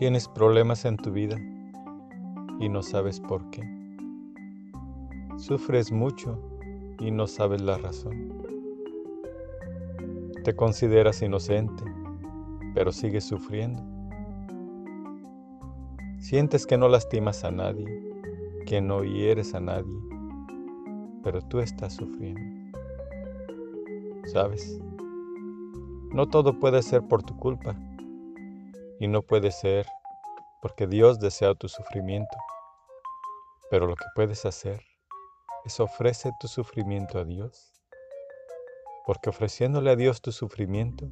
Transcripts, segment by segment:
Tienes problemas en tu vida y no sabes por qué. Sufres mucho y no sabes la razón. Te consideras inocente, pero sigues sufriendo. Sientes que no lastimas a nadie, que no hieres a nadie, pero tú estás sufriendo. ¿Sabes? No todo puede ser por tu culpa y no puede ser porque Dios desea tu sufrimiento. Pero lo que puedes hacer es ofrecer tu sufrimiento a Dios. Porque ofreciéndole a Dios tu sufrimiento,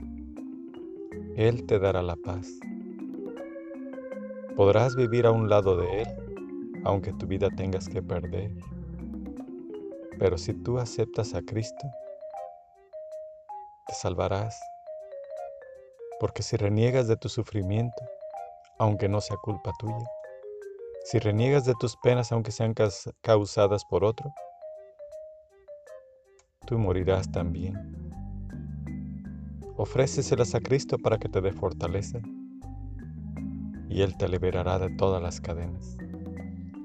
Él te dará la paz. Podrás vivir a un lado de Él, aunque tu vida tengas que perder. Pero si tú aceptas a Cristo, te salvarás porque si reniegas de tu sufrimiento, aunque no sea culpa tuya, si reniegas de tus penas aunque sean causadas por otro, tú morirás también. Ofréceselas a Cristo para que te dé fortaleza y Él te liberará de todas las cadenas,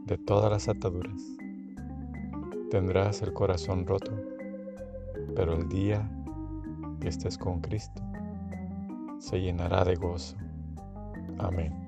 de todas las ataduras. Tendrás el corazón roto, pero el día que estés con Cristo, se llenará de gozo. Amén.